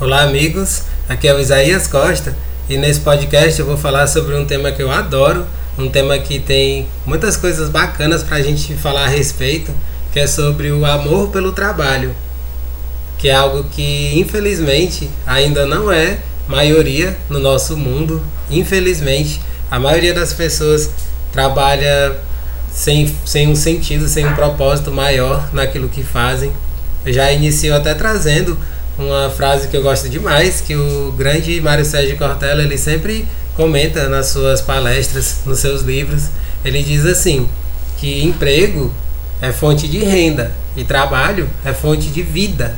Olá, amigos. Aqui é o Isaías Costa e nesse podcast eu vou falar sobre um tema que eu adoro, um tema que tem muitas coisas bacanas para a gente falar a respeito, que é sobre o amor pelo trabalho, que é algo que infelizmente ainda não é maioria no nosso mundo. Infelizmente, a maioria das pessoas trabalha sem, sem um sentido, sem um propósito maior naquilo que fazem. Eu já inicio até trazendo uma frase que eu gosto demais, que o grande Mário Sérgio Cortella, ele sempre comenta nas suas palestras, nos seus livros, ele diz assim, que emprego é fonte de renda e trabalho é fonte de vida.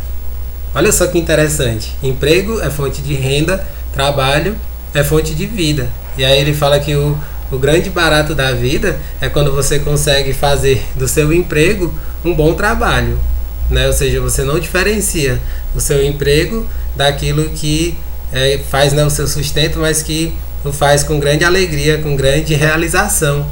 Olha só que interessante. Emprego é fonte de renda, trabalho é fonte de vida. E aí ele fala que o, o grande barato da vida é quando você consegue fazer do seu emprego um bom trabalho né? Ou seja, você não diferencia o seu emprego daquilo que é, faz né, o seu sustento, mas que o faz com grande alegria, com grande realização.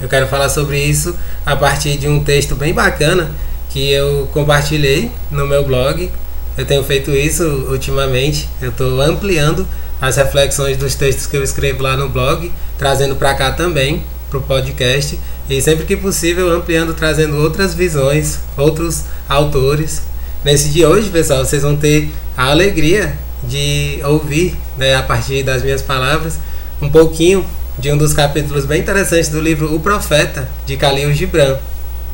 Eu quero falar sobre isso a partir de um texto bem bacana que eu compartilhei no meu blog. Eu tenho feito isso ultimamente. Eu estou ampliando as reflexões dos textos que eu escrevo lá no blog, trazendo para cá também, para o podcast. E sempre que possível, ampliando, trazendo outras visões, outros autores. Nesse dia hoje, pessoal, vocês vão ter a alegria de ouvir, né, a partir das minhas palavras, um pouquinho de um dos capítulos bem interessantes do livro O Profeta, de Khalil Gibran.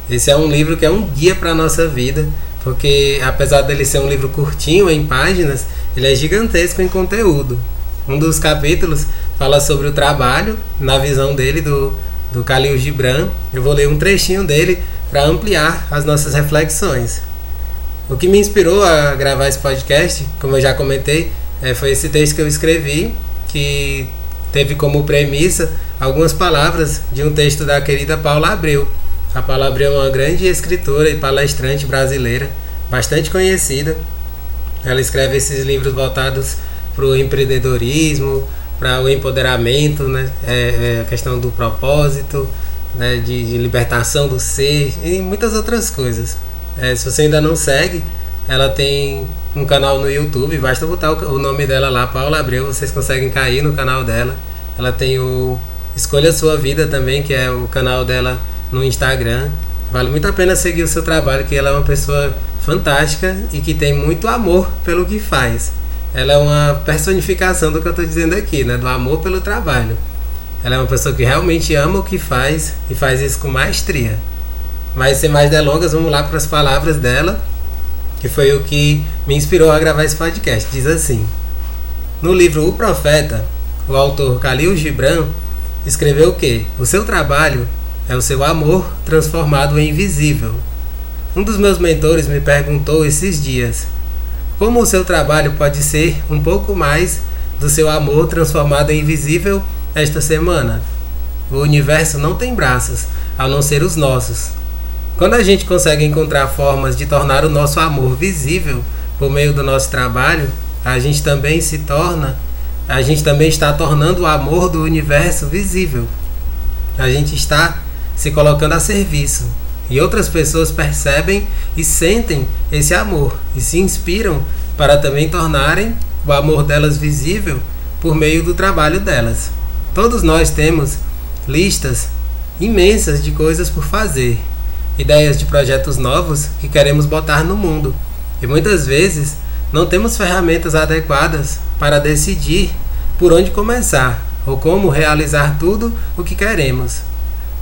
Esse é um livro que é um guia para a nossa vida, porque apesar dele ser um livro curtinho em páginas, ele é gigantesco em conteúdo. Um dos capítulos fala sobre o trabalho, na visão dele, do do Khalil Gibran. Eu vou ler um trechinho dele para ampliar as nossas reflexões. O que me inspirou a gravar esse podcast, como eu já comentei, é, foi esse texto que eu escrevi, que teve como premissa algumas palavras de um texto da querida Paula Abreu. A Paula Abreu é uma grande escritora e palestrante brasileira, bastante conhecida. Ela escreve esses livros voltados para o empreendedorismo, para o empoderamento, né? É, é, a questão do propósito, né? de, de, libertação do ser e muitas outras coisas. É, se você ainda não segue, ela tem um canal no YouTube, basta botar o, o nome dela lá, Paula Abreu, vocês conseguem cair no canal dela. Ela tem o Escolha Sua Vida também, que é o canal dela no Instagram. Vale muito a pena seguir o seu trabalho, que ela é uma pessoa fantástica e que tem muito amor pelo que faz ela é uma personificação do que eu estou dizendo aqui, né? Do amor pelo trabalho. Ela é uma pessoa que realmente ama o que faz e faz isso com maestria. Mas sem mais delongas, vamos lá para as palavras dela, que foi o que me inspirou a gravar esse podcast. Diz assim: No livro O Profeta, o autor Khalil Gibran escreveu que o seu trabalho é o seu amor transformado em invisível. Um dos meus mentores me perguntou esses dias como o seu trabalho pode ser um pouco mais do seu amor transformado em invisível esta semana? O universo não tem braços, a não ser os nossos. Quando a gente consegue encontrar formas de tornar o nosso amor visível por meio do nosso trabalho, a gente também se torna, a gente também está tornando o amor do universo visível. A gente está se colocando a serviço e outras pessoas percebem e sentem esse amor e se inspiram para também tornarem o amor delas visível por meio do trabalho delas. Todos nós temos listas imensas de coisas por fazer, ideias de projetos novos que queremos botar no mundo. E muitas vezes não temos ferramentas adequadas para decidir por onde começar ou como realizar tudo o que queremos.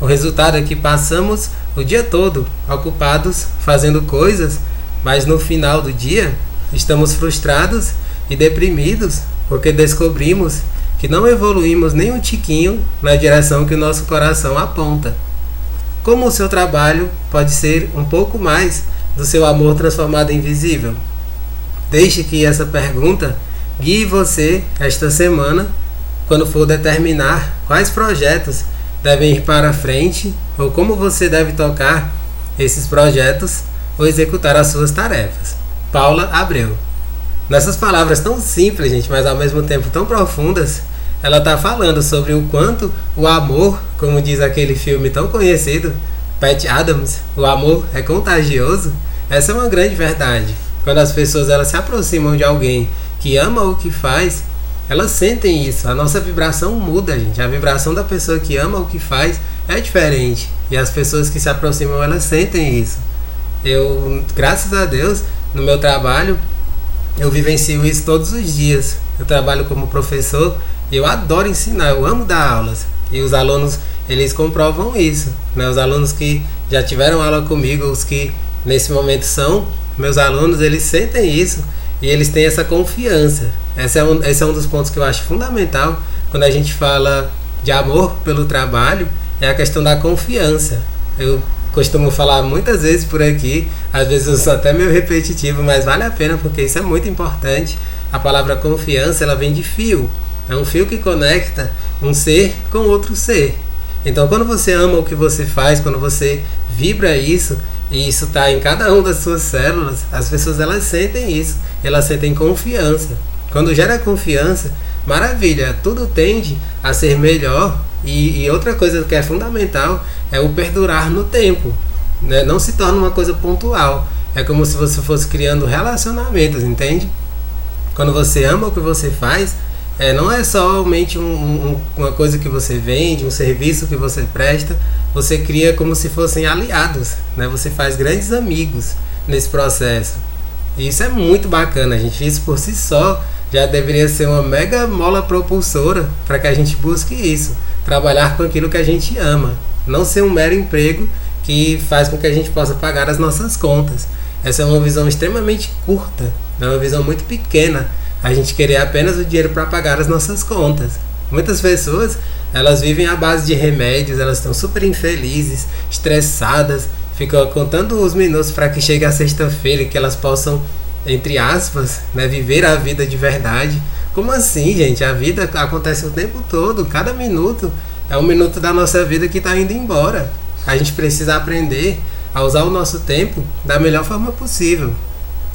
O resultado é que passamos o dia todo ocupados fazendo coisas, mas no final do dia estamos frustrados e deprimidos porque descobrimos que não evoluímos nem um tiquinho na direção que o nosso coração aponta. Como o seu trabalho pode ser um pouco mais do seu amor transformado em visível? Deixe que essa pergunta guie você esta semana quando for determinar quais projetos devem ir para frente ou como você deve tocar esses projetos ou executar as suas tarefas. Paula Abreu. Nessas palavras tão simples, gente, mas ao mesmo tempo tão profundas, ela está falando sobre o quanto o amor, como diz aquele filme tão conhecido, Pat Adams, o amor é contagioso. Essa é uma grande verdade. Quando as pessoas elas se aproximam de alguém que ama o que faz, elas sentem isso. A nossa vibração muda, gente. A vibração da pessoa que ama o que faz é diferente. E as pessoas que se aproximam, elas sentem isso. Eu, graças a Deus, no meu trabalho, eu vivencio isso todos os dias. Eu trabalho como professor e eu adoro ensinar, eu amo dar aulas. E os alunos, eles comprovam isso. Né? Os alunos que já tiveram aula comigo, os que nesse momento são meus alunos, eles sentem isso e eles têm essa confiança. Esse é um, esse é um dos pontos que eu acho fundamental quando a gente fala de amor pelo trabalho, é a questão da confiança. Eu costumo falar muitas vezes por aqui, às vezes eu sou até meio repetitivo, mas vale a pena porque isso é muito importante. A palavra confiança, ela vem de fio. É um fio que conecta um ser com outro ser. Então, quando você ama o que você faz, quando você vibra isso, e isso está em cada uma das suas células, as pessoas elas sentem isso, elas sentem confiança. Quando gera confiança, maravilha, tudo tende a ser melhor. E, e outra coisa que é fundamental é o perdurar no tempo. Né? Não se torna uma coisa pontual. É como se você fosse criando relacionamentos, entende? Quando você ama o que você faz, é, não é somente um, um, uma coisa que você vende, um serviço que você presta, você cria como se fossem aliados, né? Você faz grandes amigos nesse processo. E isso é muito bacana, gente. Isso por si só já deveria ser uma mega mola propulsora para que a gente busque isso, trabalhar com aquilo que a gente ama, não ser um mero emprego que faz com que a gente possa pagar as nossas contas. Essa é uma visão extremamente curta, é uma visão muito pequena. A gente querer apenas o dinheiro para pagar as nossas contas. Muitas pessoas elas vivem à base de remédios, elas estão super infelizes, estressadas, ficam contando os minutos para que chegue a sexta-feira e que elas possam entre aspas, né, viver a vida de verdade. Como assim, gente? A vida acontece o tempo todo, cada minuto é um minuto da nossa vida que está indo embora. A gente precisa aprender a usar o nosso tempo da melhor forma possível.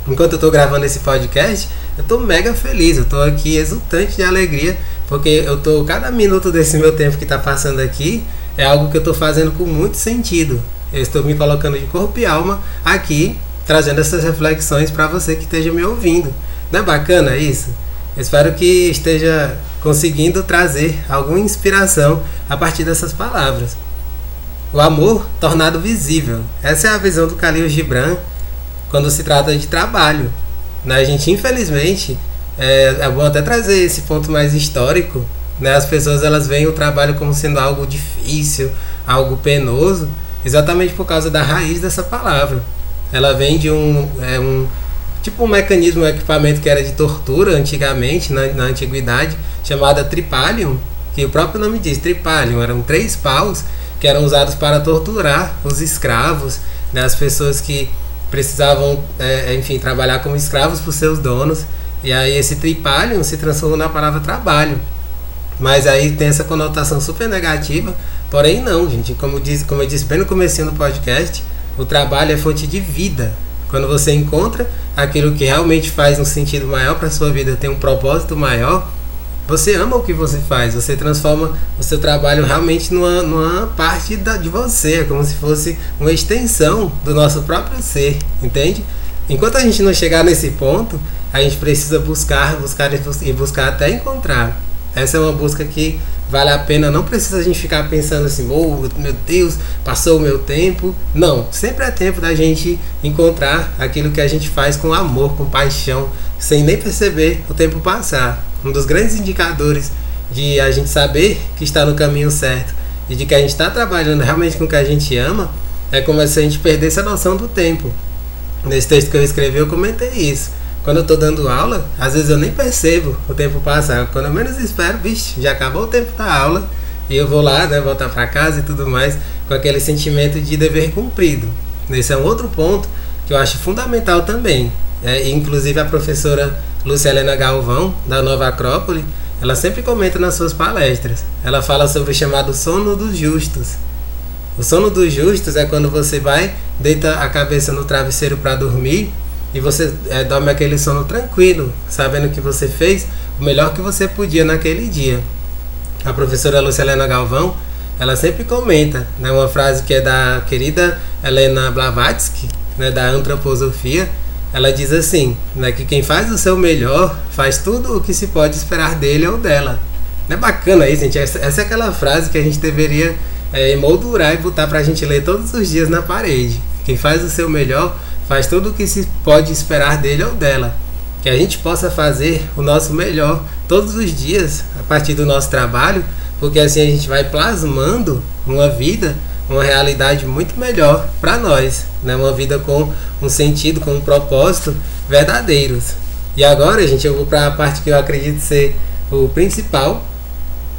Enquanto eu estou gravando esse podcast, eu estou mega feliz, eu estou aqui exultante de alegria, porque eu tô cada minuto desse meu tempo que está passando aqui é algo que eu estou fazendo com muito sentido. Eu estou me colocando de corpo e alma aqui trazendo essas reflexões para você que esteja me ouvindo. Não é bacana isso? Espero que esteja conseguindo trazer alguma inspiração a partir dessas palavras. O amor tornado visível. Essa é a visão do Khalil Gibran quando se trata de trabalho. Né? A gente, infelizmente, é, é bom até trazer esse ponto mais histórico. Né? As pessoas elas veem o trabalho como sendo algo difícil, algo penoso, exatamente por causa da raiz dessa palavra. Ela vem de um, é, um tipo um mecanismo, um equipamento que era de tortura antigamente, na, na antiguidade, chamada tripalium, que o próprio nome diz, tripalium, eram três paus que eram usados para torturar os escravos, né, as pessoas que precisavam, é, enfim, trabalhar como escravos para os seus donos. E aí esse tripalium se transformou na palavra trabalho. Mas aí tem essa conotação super negativa. Porém não, gente. Como, diz, como eu disse bem no começo do podcast, o trabalho é fonte de vida. Quando você encontra aquilo que realmente faz um sentido maior para sua vida, tem um propósito maior, você ama o que você faz, você transforma o seu trabalho realmente numa, numa parte da, de você, é como se fosse uma extensão do nosso próprio ser, entende? Enquanto a gente não chegar nesse ponto, a gente precisa buscar, buscar e buscar até encontrar. Essa é uma busca que vale a pena, não precisa a gente ficar pensando assim, oh, meu Deus, passou o meu tempo. Não, sempre é tempo da gente encontrar aquilo que a gente faz com amor, com paixão, sem nem perceber o tempo passar. Um dos grandes indicadores de a gente saber que está no caminho certo e de que a gente está trabalhando realmente com o que a gente ama é como se a gente perdesse a noção do tempo. Nesse texto que eu escrevi, eu comentei isso quando eu tô dando aula, às vezes eu nem percebo o tempo passar. Quando eu menos espero, vixe, já acabou o tempo da aula. E eu vou lá, né, voltar para casa e tudo mais, com aquele sentimento de dever cumprido. Esse é um outro ponto que eu acho fundamental também. É, inclusive a professora Lúcia Helena Galvão, da Nova Acrópole, ela sempre comenta nas suas palestras. Ela fala sobre o chamado sono dos justos. O sono dos justos é quando você vai, deita a cabeça no travesseiro para dormir e você é, dorme aquele sono tranquilo, sabendo que você fez o melhor que você podia naquele dia. A professora Lucilena Galvão, ela sempre comenta né, uma frase que é da querida Helena Blavatsky, né, da antroposofia. ela diz assim, né, que quem faz o seu melhor faz tudo o que se pode esperar dele ou dela. Não é bacana isso, gente? Essa, essa é aquela frase que a gente deveria é, emoldurar e botar pra gente ler todos os dias na parede. Quem faz o seu melhor faz tudo o que se pode esperar dele ou dela. Que a gente possa fazer o nosso melhor todos os dias a partir do nosso trabalho, porque assim a gente vai plasmando uma vida, uma realidade muito melhor para nós, né? Uma vida com um sentido, com um propósito verdadeiros. E agora, gente, eu vou para a parte que eu acredito ser o principal,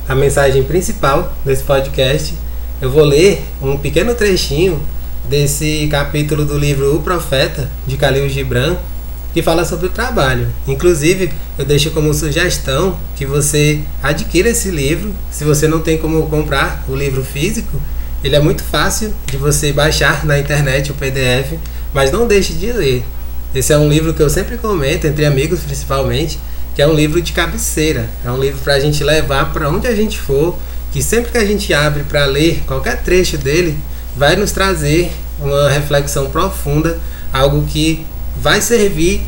a mensagem principal desse podcast. Eu vou ler um pequeno trechinho desse capítulo do livro O Profeta, de Khalil Gibran, que fala sobre o trabalho. Inclusive, eu deixo como sugestão que você adquira esse livro. Se você não tem como comprar o livro físico, ele é muito fácil de você baixar na internet o PDF, mas não deixe de ler. Esse é um livro que eu sempre comento, entre amigos principalmente, que é um livro de cabeceira. É um livro para a gente levar para onde a gente for, que sempre que a gente abre para ler qualquer trecho dele, vai nos trazer uma reflexão profunda, algo que vai servir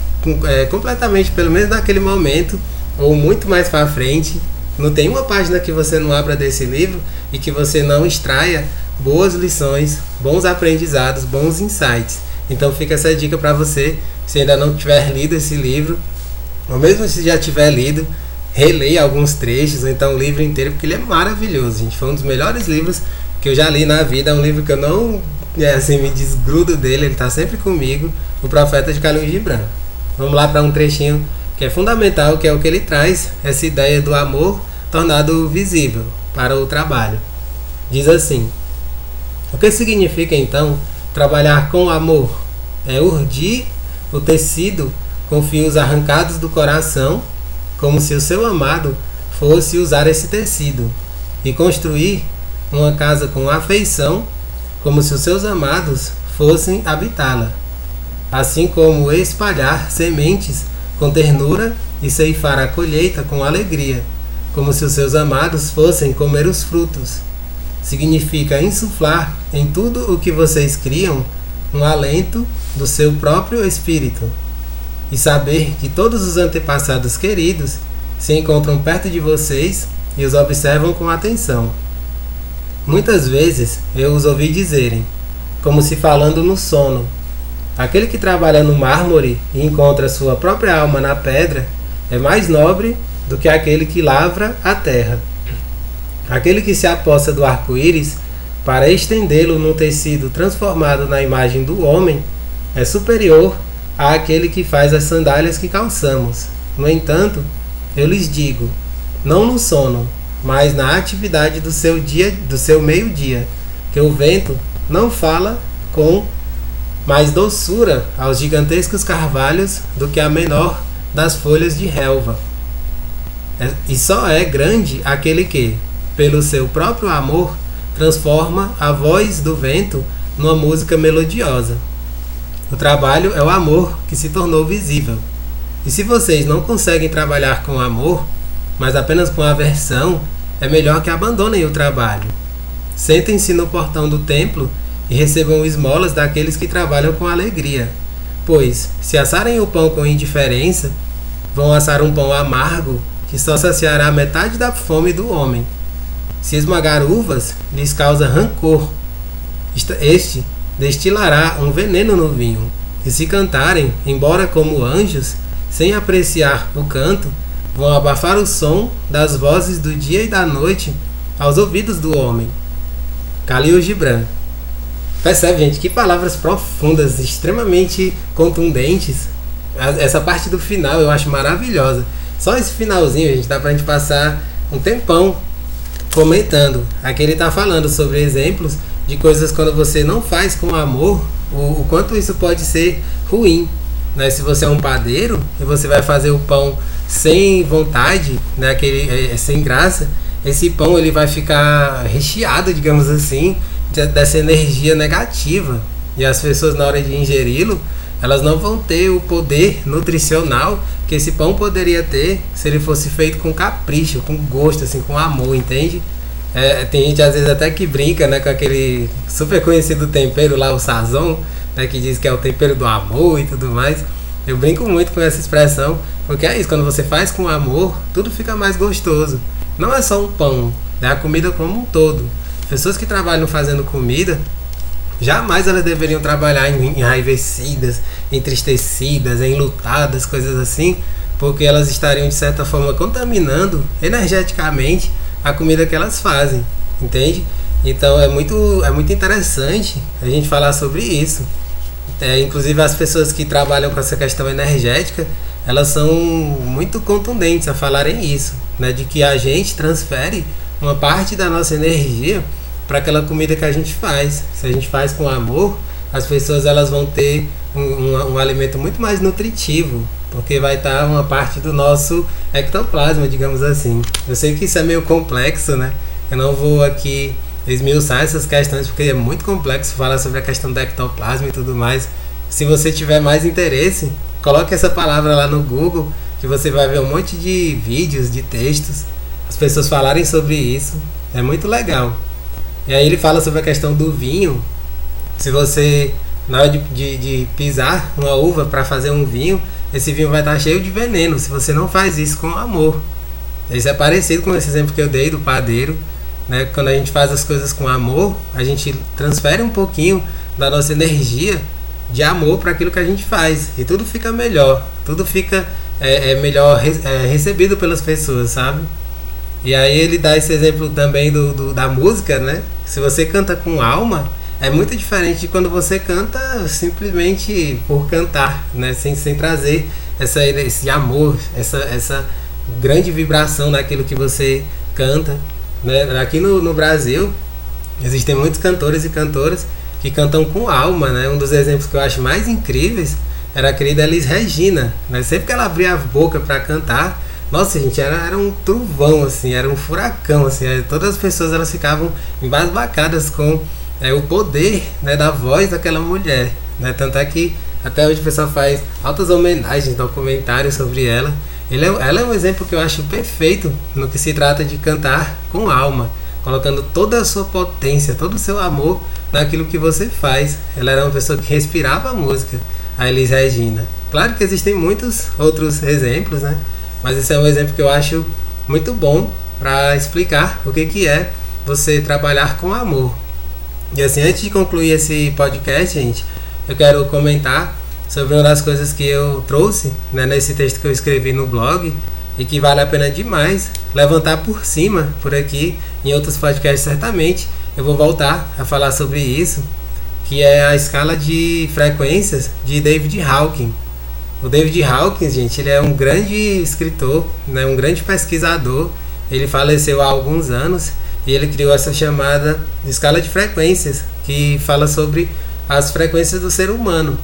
é, completamente, pelo menos naquele momento, ou muito mais para frente. Não tem uma página que você não abra desse livro e que você não extraia boas lições, bons aprendizados, bons insights. Então fica essa dica para você, se ainda não tiver lido esse livro, ou mesmo se já tiver lido, releia alguns trechos, ou então o livro inteiro, porque ele é maravilhoso, gente. Foi um dos melhores livros que eu já li na vida. É um livro que eu não é, assim, me desgrudo dele, ele está sempre comigo. O Profeta de Khalil Gibran. Vamos lá para um trechinho que é fundamental, que é o que ele traz, essa ideia do amor tornado visível para o trabalho. Diz assim: O que significa então trabalhar com amor? É urdir o tecido com fios arrancados do coração, como se o seu amado fosse usar esse tecido, e construir uma casa com afeição, como se os seus amados fossem habitá-la, assim como espalhar sementes com ternura e ceifar a colheita com alegria, como se os seus amados fossem comer os frutos. Significa insuflar em tudo o que vocês criam um alento do seu próprio espírito e saber que todos os antepassados queridos se encontram perto de vocês e os observam com atenção. Muitas vezes eu os ouvi dizerem, como se falando no sono: aquele que trabalha no mármore e encontra sua própria alma na pedra é mais nobre do que aquele que lavra a terra. Aquele que se aposta do arco-íris para estendê-lo num tecido transformado na imagem do homem é superior àquele que faz as sandálias que calçamos. No entanto, eu lhes digo: não no sono, mas na atividade do seu dia, do seu meio-dia, que o vento não fala com mais doçura aos gigantescos carvalhos do que a menor das folhas de relva. É, e só é grande aquele que, pelo seu próprio amor, transforma a voz do vento numa música melodiosa. O trabalho é o amor que se tornou visível. E se vocês não conseguem trabalhar com amor, mas apenas com aversão, é melhor que abandonem o trabalho. Sentem-se no portão do templo e recebam esmolas daqueles que trabalham com alegria. Pois, se assarem o pão com indiferença, vão assar um pão amargo que só saciará metade da fome do homem. Se esmagar uvas, lhes causa rancor. Este destilará um veneno no vinho. E se cantarem, embora como anjos, sem apreciar o canto, vão abafar o som das vozes do dia e da noite aos ouvidos do homem. Khalil Gibran. Percebe, gente, que palavras profundas, extremamente contundentes. Essa parte do final eu acho maravilhosa. Só esse finalzinho, gente, dá pra gente passar um tempão comentando. Aqui ele tá falando sobre exemplos de coisas quando você não faz com amor, o, o quanto isso pode ser ruim. Né? Se você é um padeiro e você vai fazer o pão sem vontade, né, aquele, é, é, sem graça, esse pão ele vai ficar recheado, digamos assim, de, dessa energia negativa. E as pessoas na hora de ingeri-lo, elas não vão ter o poder nutricional que esse pão poderia ter se ele fosse feito com capricho, com gosto, assim, com amor, entende? É, tem gente às vezes até que brinca né, com aquele super conhecido tempero lá, o sazon, né, que diz que é o tempero do amor e tudo mais. Eu brinco muito com essa expressão, porque é isso, quando você faz com amor, tudo fica mais gostoso. Não é só um pão, é a comida como um todo. Pessoas que trabalham fazendo comida, jamais elas deveriam trabalhar enraivecidas, entristecidas, enlutadas, coisas assim, porque elas estariam de certa forma contaminando energeticamente a comida que elas fazem, entende? Então é muito, é muito interessante a gente falar sobre isso. É, inclusive as pessoas que trabalham com essa questão energética, elas são muito contundentes a falarem isso, né? De que a gente transfere uma parte da nossa energia para aquela comida que a gente faz. Se a gente faz com amor, as pessoas elas vão ter um, um, um alimento muito mais nutritivo, porque vai estar uma parte do nosso ectoplasma, digamos assim. Eu sei que isso é meio complexo, né? Eu não vou aqui esmiuçar essas questões porque é muito complexo falar sobre a questão do ectoplasma e tudo mais. Se você tiver mais interesse, coloque essa palavra lá no Google que você vai ver um monte de vídeos, de textos, as pessoas falarem sobre isso. É muito legal. E aí ele fala sobre a questão do vinho. Se você, na hora de, de, de pisar uma uva para fazer um vinho, esse vinho vai estar cheio de veneno. Se você não faz isso com amor. Isso é parecido com esse exemplo que eu dei do padeiro né? Quando a gente faz as coisas com amor, a gente transfere um pouquinho da nossa energia de amor para aquilo que a gente faz e tudo fica melhor, tudo fica é, é melhor é, recebido pelas pessoas, sabe? E aí ele dá esse exemplo também do, do, da música, né? Se você canta com alma, é muito diferente de quando você canta simplesmente por cantar, né? Sem, sem trazer essa, esse amor, essa, essa grande vibração naquilo que você canta. Né? Aqui no, no Brasil existem muitos cantores e cantoras que cantam com alma, né? Um dos exemplos que eu acho mais incríveis era a querida Elis Regina, né? Sempre que ela abria a boca para cantar, nossa, gente, era, era um trovão, assim, era um furacão, assim, todas as pessoas elas ficavam embasbacadas com é, o poder né, da voz daquela mulher, né? Tanto é que até hoje o pessoal faz altas homenagens, documentários sobre ela. Ele é, ela é um exemplo que eu acho perfeito no que se trata de cantar com alma, colocando toda a sua potência, todo o seu amor naquilo que você faz. Ela era uma pessoa que respirava a música, a Elis Regina. Claro que existem muitos outros exemplos, né? Mas esse é um exemplo que eu acho muito bom para explicar o que, que é você trabalhar com amor. E assim, antes de concluir esse podcast, gente, eu quero comentar sobre uma das coisas que eu trouxe né, nesse texto que eu escrevi no blog e que vale a pena demais levantar por cima por aqui em outros podcasts certamente eu vou voltar a falar sobre isso que é a escala de frequências de David Hawkins o David Hawkins gente ele é um grande escritor né, um grande pesquisador. Ele faleceu há alguns anos e ele criou essa chamada escala de frequências que fala sobre as frequências do ser humano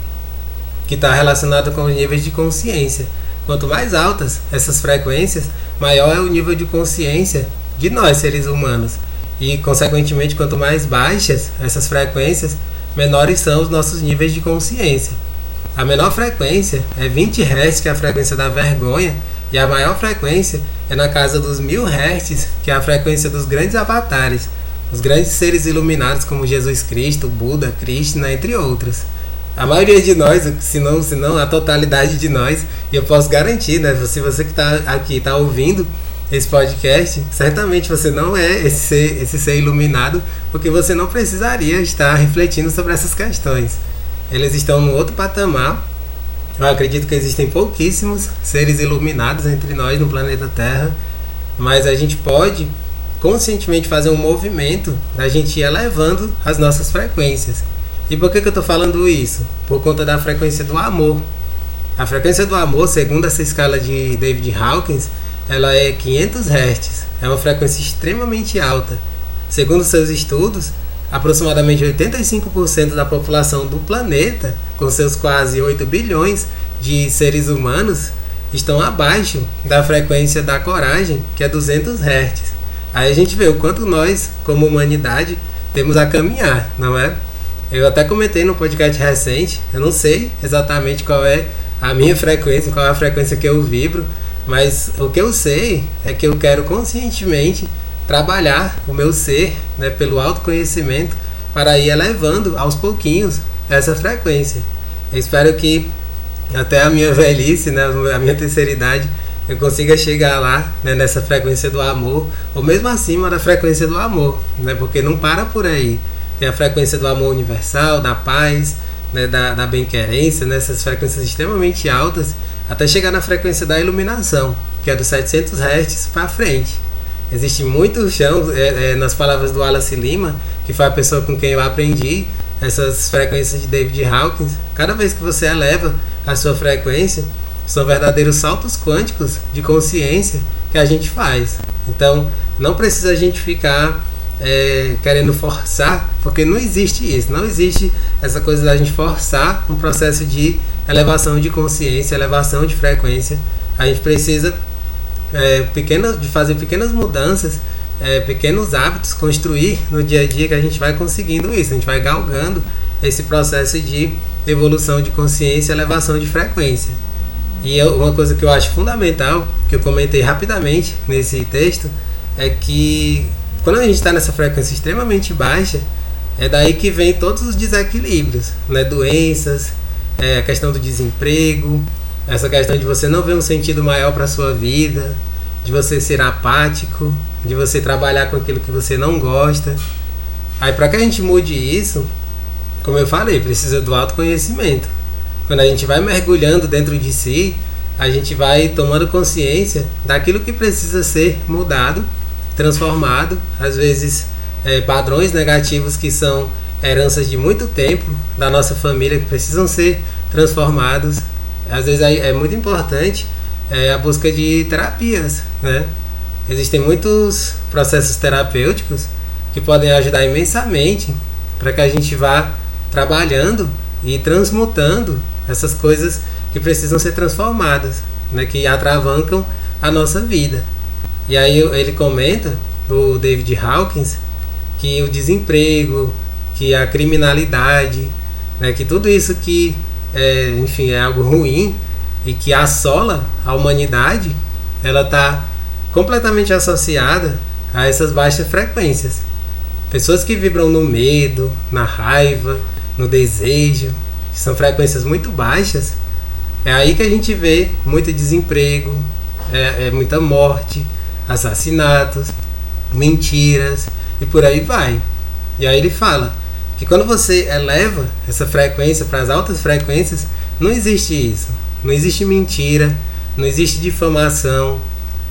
que está relacionado com os níveis de consciência. Quanto mais altas essas frequências, maior é o nível de consciência de nós, seres humanos. E, consequentemente, quanto mais baixas essas frequências, menores são os nossos níveis de consciência. A menor frequência é 20 Hz, que é a frequência da vergonha, e a maior frequência é na casa dos 1000 Hz, que é a frequência dos grandes avatares, os grandes seres iluminados como Jesus Cristo, Buda, Krishna, entre outros a maioria de nós, se não, se não a totalidade de nós, e eu posso garantir, né? Se você que está aqui está ouvindo esse podcast, certamente você não é esse ser, esse ser iluminado, porque você não precisaria estar refletindo sobre essas questões. Eles estão no outro patamar. Eu acredito que existem pouquíssimos seres iluminados entre nós no planeta Terra, mas a gente pode conscientemente fazer um movimento da gente ir elevando as nossas frequências. E por que, que eu estou falando isso? Por conta da frequência do amor. A frequência do amor, segundo essa escala de David Hawkins, ela é 500 Hz. É uma frequência extremamente alta. Segundo seus estudos, aproximadamente 85% da população do planeta, com seus quase 8 bilhões de seres humanos, estão abaixo da frequência da coragem, que é 200 Hz. Aí a gente vê o quanto nós, como humanidade, temos a caminhar, não é? Eu até comentei no podcast recente, eu não sei exatamente qual é a minha frequência, qual é a frequência que eu vibro, mas o que eu sei é que eu quero conscientemente trabalhar o meu ser né, pelo autoconhecimento para ir elevando aos pouquinhos essa frequência. Eu espero que até a minha velhice, né, a minha terceira idade, eu consiga chegar lá, né, nessa frequência do amor, ou mesmo acima da frequência do amor, né, porque não para por aí. Tem a frequência do amor universal, da paz, né, da, da bem-querência, nessas né, frequências extremamente altas, até chegar na frequência da iluminação, que é dos 700 Hz para frente. Existe muito chão, é, é, nas palavras do Wallace Lima, que foi a pessoa com quem eu aprendi essas frequências de David Hawkins. Cada vez que você eleva a sua frequência, são verdadeiros saltos quânticos de consciência que a gente faz. Então, não precisa a gente ficar é, querendo forçar, porque não existe isso, não existe essa coisa da gente forçar um processo de elevação de consciência, elevação de frequência. A gente precisa é, pequenas, de fazer pequenas mudanças, é, pequenos hábitos, construir no dia a dia que a gente vai conseguindo isso, a gente vai galgando esse processo de evolução de consciência, elevação de frequência. E uma coisa que eu acho fundamental, que eu comentei rapidamente nesse texto, é que quando a gente está nessa frequência extremamente baixa, é daí que vem todos os desequilíbrios, né? doenças, é, a questão do desemprego, essa questão de você não ver um sentido maior para sua vida, de você ser apático, de você trabalhar com aquilo que você não gosta. Aí para que a gente mude isso, como eu falei, precisa do autoconhecimento. Quando a gente vai mergulhando dentro de si, a gente vai tomando consciência daquilo que precisa ser mudado, transformado, às vezes é, padrões negativos que são heranças de muito tempo da nossa família que precisam ser transformados. Às vezes é, muito importante é, a busca de terapias, né? Existem muitos processos terapêuticos que podem ajudar imensamente para que a gente vá trabalhando e transmutando essas coisas que precisam ser transformadas, né, que atravancam a nossa vida. E aí ele comenta, o David Hawkins, que o desemprego, que a criminalidade, né, que tudo isso que, é, enfim, é algo ruim e que assola a humanidade, ela está completamente associada a essas baixas frequências. Pessoas que vibram no medo, na raiva, no desejo, que são frequências muito baixas, é aí que a gente vê muito desemprego, é, é muita morte, assassinatos, mentiras e por aí vai. E aí ele fala que quando você eleva essa frequência para as altas frequências, não existe isso. Não existe mentira, não existe difamação,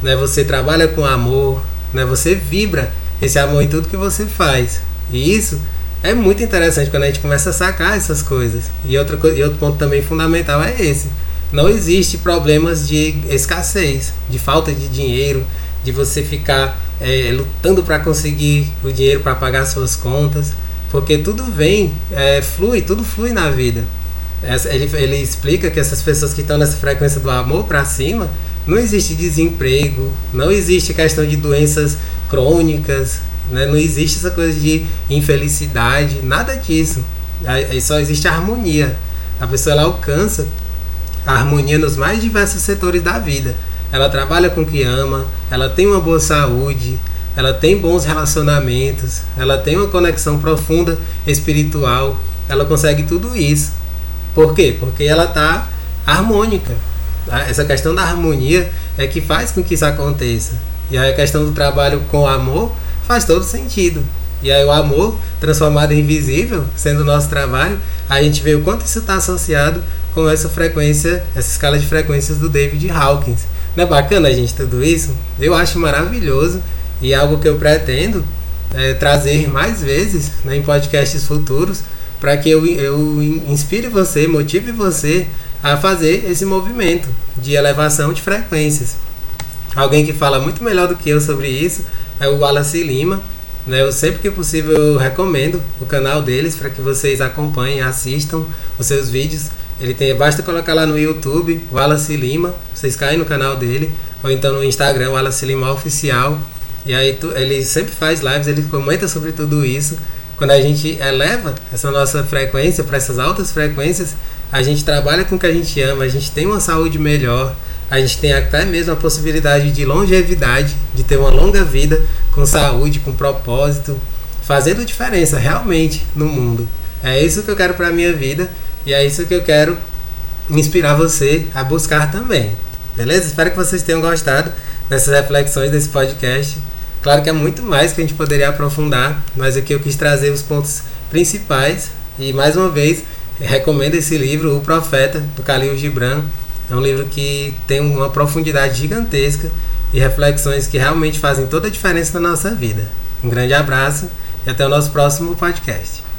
né? Você trabalha com amor, né? Você vibra esse amor em tudo que você faz. E isso é muito interessante quando a gente começa a sacar essas coisas. E, outra coisa, e outro ponto também fundamental é esse. Não existe problemas de escassez, de falta de dinheiro, de você ficar é, lutando para conseguir o dinheiro para pagar suas contas, porque tudo vem, é, flui, tudo flui na vida. Ele, ele explica que essas pessoas que estão nessa frequência do amor para cima, não existe desemprego, não existe questão de doenças crônicas, né? Não existe essa coisa de infelicidade, nada disso. Aí só existe a harmonia. A pessoa ela alcança a harmonia nos mais diversos setores da vida. Ela trabalha com o que ama, ela tem uma boa saúde, ela tem bons relacionamentos, ela tem uma conexão profunda espiritual, ela consegue tudo isso. Por quê? Porque ela está harmônica. Essa questão da harmonia é que faz com que isso aconteça. E aí a questão do trabalho com amor faz todo sentido. E aí o amor, transformado em invisível, sendo o nosso trabalho, a gente vê o quanto isso está associado com essa frequência, essa escala de frequências do David Hawkins. Não é bacana, gente, tudo isso? Eu acho maravilhoso e é algo que eu pretendo é, trazer mais vezes né, em podcasts futuros para que eu, eu inspire você, motive você a fazer esse movimento de elevação de frequências. Alguém que fala muito melhor do que eu sobre isso é o Wallace Lima. Né? Eu sempre que possível recomendo o canal deles para que vocês acompanhem, assistam os seus vídeos. Ele tem, basta colocar lá no YouTube, Wallace Lima, vocês caem no canal dele, ou então no Instagram, Wallace Lima Oficial. E aí tu, ele sempre faz lives, ele comenta sobre tudo isso. Quando a gente eleva essa nossa frequência para essas altas frequências, a gente trabalha com o que a gente ama, a gente tem uma saúde melhor, a gente tem até mesmo a possibilidade de longevidade, de ter uma longa vida com saúde, com propósito, fazendo diferença realmente no mundo. É isso que eu quero para minha vida e é isso que eu quero inspirar você a buscar também. Beleza? Espero que vocês tenham gostado dessas reflexões desse podcast. Claro que é muito mais que a gente poderia aprofundar, mas aqui eu quis trazer os pontos principais e mais uma vez recomendo esse livro, O Profeta, do Khalil Gibran. É um livro que tem uma profundidade gigantesca e reflexões que realmente fazem toda a diferença na nossa vida. Um grande abraço e até o nosso próximo podcast.